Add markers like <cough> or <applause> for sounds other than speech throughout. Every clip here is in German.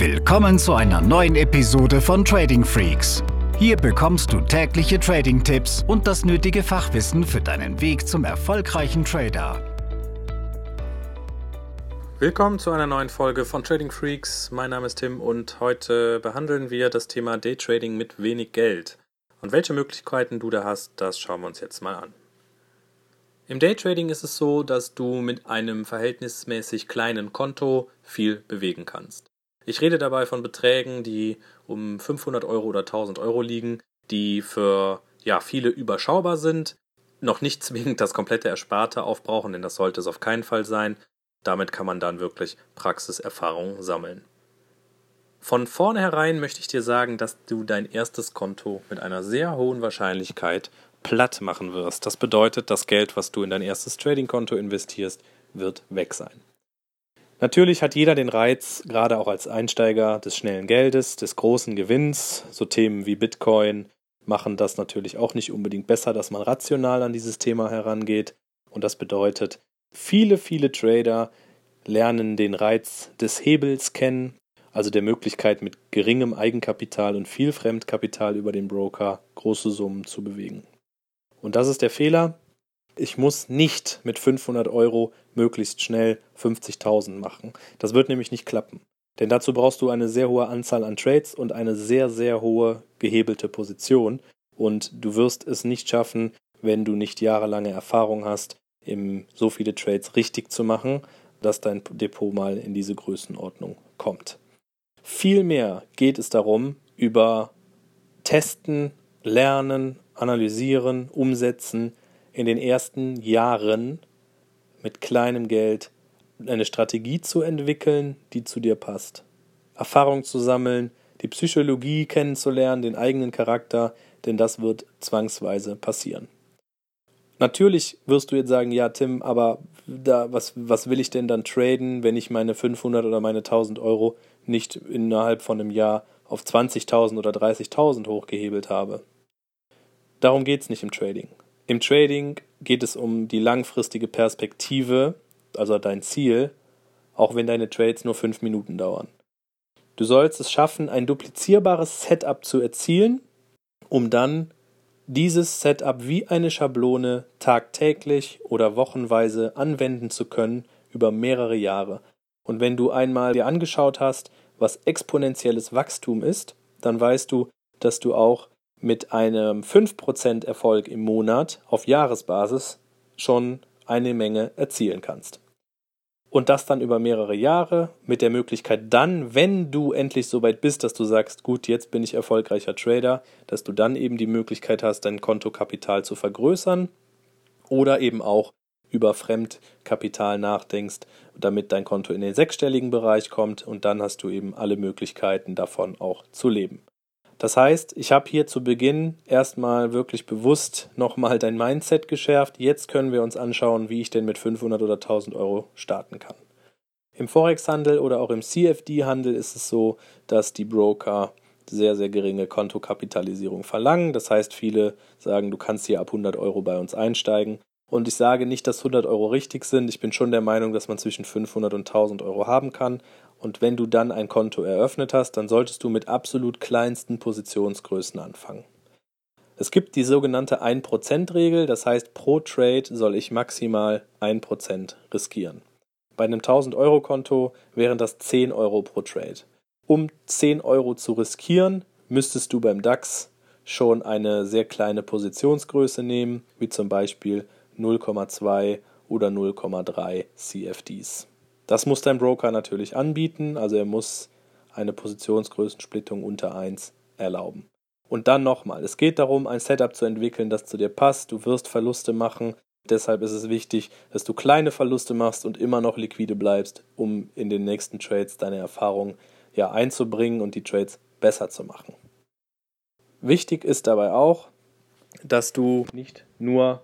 Willkommen zu einer neuen Episode von Trading Freaks. Hier bekommst du tägliche Trading-Tipps und das nötige Fachwissen für deinen Weg zum erfolgreichen Trader. Willkommen zu einer neuen Folge von Trading Freaks. Mein Name ist Tim und heute behandeln wir das Thema Daytrading mit wenig Geld. Und welche Möglichkeiten du da hast, das schauen wir uns jetzt mal an. Im Daytrading ist es so, dass du mit einem verhältnismäßig kleinen Konto viel bewegen kannst. Ich rede dabei von Beträgen, die um 500 Euro oder 1000 Euro liegen, die für ja, viele überschaubar sind, noch nicht zwingend <laughs> das komplette Ersparte aufbrauchen, denn das sollte es auf keinen Fall sein. Damit kann man dann wirklich Praxiserfahrung sammeln. Von vornherein möchte ich dir sagen, dass du dein erstes Konto mit einer sehr hohen Wahrscheinlichkeit platt machen wirst. Das bedeutet, das Geld, was du in dein erstes Trading-Konto investierst, wird weg sein. Natürlich hat jeder den Reiz, gerade auch als Einsteiger, des schnellen Geldes, des großen Gewinns. So Themen wie Bitcoin machen das natürlich auch nicht unbedingt besser, dass man rational an dieses Thema herangeht. Und das bedeutet, viele, viele Trader lernen den Reiz des Hebels kennen, also der Möglichkeit mit geringem Eigenkapital und viel Fremdkapital über den Broker große Summen zu bewegen. Und das ist der Fehler, ich muss nicht mit 500 Euro möglichst schnell 50.000 machen. Das wird nämlich nicht klappen. Denn dazu brauchst du eine sehr hohe Anzahl an Trades und eine sehr, sehr hohe gehebelte Position. Und du wirst es nicht schaffen, wenn du nicht jahrelange Erfahrung hast, eben so viele Trades richtig zu machen, dass dein Depot mal in diese Größenordnung kommt. Vielmehr geht es darum, über Testen, Lernen, Analysieren, Umsetzen, in den ersten Jahren mit kleinem Geld eine Strategie zu entwickeln, die zu dir passt. Erfahrung zu sammeln, die Psychologie kennenzulernen, den eigenen Charakter, denn das wird zwangsweise passieren. Natürlich wirst du jetzt sagen, ja, Tim, aber da, was, was will ich denn dann traden, wenn ich meine 500 oder meine 1000 Euro nicht innerhalb von einem Jahr auf 20.000 oder 30.000 hochgehebelt habe? Darum geht es nicht im Trading. Im Trading geht es um die langfristige Perspektive, also dein Ziel, auch wenn deine Trades nur fünf Minuten dauern. Du sollst es schaffen, ein duplizierbares Setup zu erzielen, um dann dieses Setup wie eine Schablone tagtäglich oder wochenweise anwenden zu können über mehrere Jahre. Und wenn du einmal dir angeschaut hast, was exponentielles Wachstum ist, dann weißt du, dass du auch mit einem 5% Erfolg im Monat auf Jahresbasis schon eine Menge erzielen kannst. Und das dann über mehrere Jahre mit der Möglichkeit dann, wenn du endlich so weit bist, dass du sagst, gut, jetzt bin ich erfolgreicher Trader, dass du dann eben die Möglichkeit hast, dein Kontokapital zu vergrößern oder eben auch über Fremdkapital nachdenkst, damit dein Konto in den sechsstelligen Bereich kommt und dann hast du eben alle Möglichkeiten davon auch zu leben. Das heißt, ich habe hier zu Beginn erstmal wirklich bewusst nochmal dein Mindset geschärft. Jetzt können wir uns anschauen, wie ich denn mit 500 oder 1000 Euro starten kann. Im Forex-Handel oder auch im CFD-Handel ist es so, dass die Broker sehr, sehr geringe Kontokapitalisierung verlangen. Das heißt, viele sagen, du kannst hier ab 100 Euro bei uns einsteigen. Und ich sage nicht, dass 100 Euro richtig sind. Ich bin schon der Meinung, dass man zwischen 500 und 1000 Euro haben kann. Und wenn du dann ein Konto eröffnet hast, dann solltest du mit absolut kleinsten Positionsgrößen anfangen. Es gibt die sogenannte 1%-Regel, das heißt, pro Trade soll ich maximal 1% riskieren. Bei einem 1000-Euro-Konto wären das 10 Euro pro Trade. Um 10 Euro zu riskieren, müsstest du beim DAX schon eine sehr kleine Positionsgröße nehmen, wie zum Beispiel 0,2 oder 0,3 CFDs. Das muss dein Broker natürlich anbieten, also er muss eine Positionsgrößensplittung unter 1 erlauben. Und dann nochmal, es geht darum, ein Setup zu entwickeln, das zu dir passt. Du wirst Verluste machen. Deshalb ist es wichtig, dass du kleine Verluste machst und immer noch liquide bleibst, um in den nächsten Trades deine Erfahrung ja einzubringen und die Trades besser zu machen. Wichtig ist dabei auch, dass du nicht nur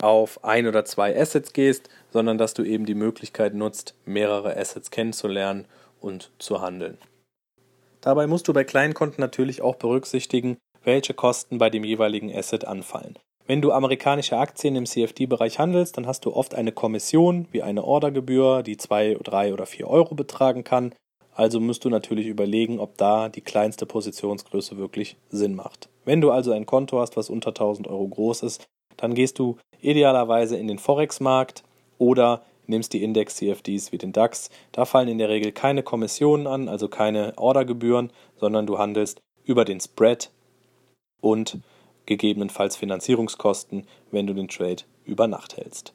auf ein oder zwei Assets gehst, sondern dass du eben die Möglichkeit nutzt, mehrere Assets kennenzulernen und zu handeln. Dabei musst du bei kleinen Konten natürlich auch berücksichtigen, welche Kosten bei dem jeweiligen Asset anfallen. Wenn du amerikanische Aktien im CFD-Bereich handelst, dann hast du oft eine Kommission wie eine Ordergebühr, die zwei, drei oder vier Euro betragen kann. Also musst du natürlich überlegen, ob da die kleinste Positionsgröße wirklich Sinn macht. Wenn du also ein Konto hast, was unter 1000 Euro groß ist, dann gehst du idealerweise in den Forex-Markt oder nimmst die Index-CFDs wie den DAX. Da fallen in der Regel keine Kommissionen an, also keine Ordergebühren, sondern du handelst über den Spread und gegebenenfalls Finanzierungskosten, wenn du den Trade über Nacht hältst.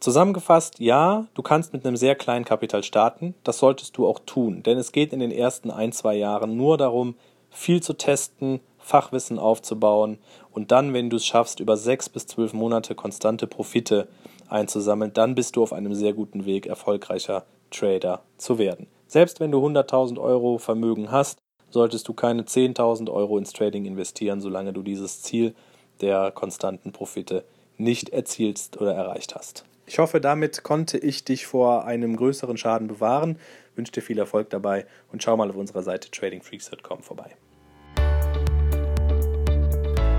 Zusammengefasst, ja, du kannst mit einem sehr kleinen Kapital starten, das solltest du auch tun, denn es geht in den ersten ein, zwei Jahren nur darum, viel zu testen, Fachwissen aufzubauen und dann, wenn du es schaffst, über sechs bis zwölf Monate konstante Profite einzusammeln, dann bist du auf einem sehr guten Weg, erfolgreicher Trader zu werden. Selbst wenn du 100.000 Euro Vermögen hast, solltest du keine 10.000 Euro ins Trading investieren, solange du dieses Ziel der konstanten Profite nicht erzielst oder erreicht hast. Ich hoffe, damit konnte ich dich vor einem größeren Schaden bewahren. Wünsche dir viel Erfolg dabei und schau mal auf unserer Seite tradingfreaks.com vorbei.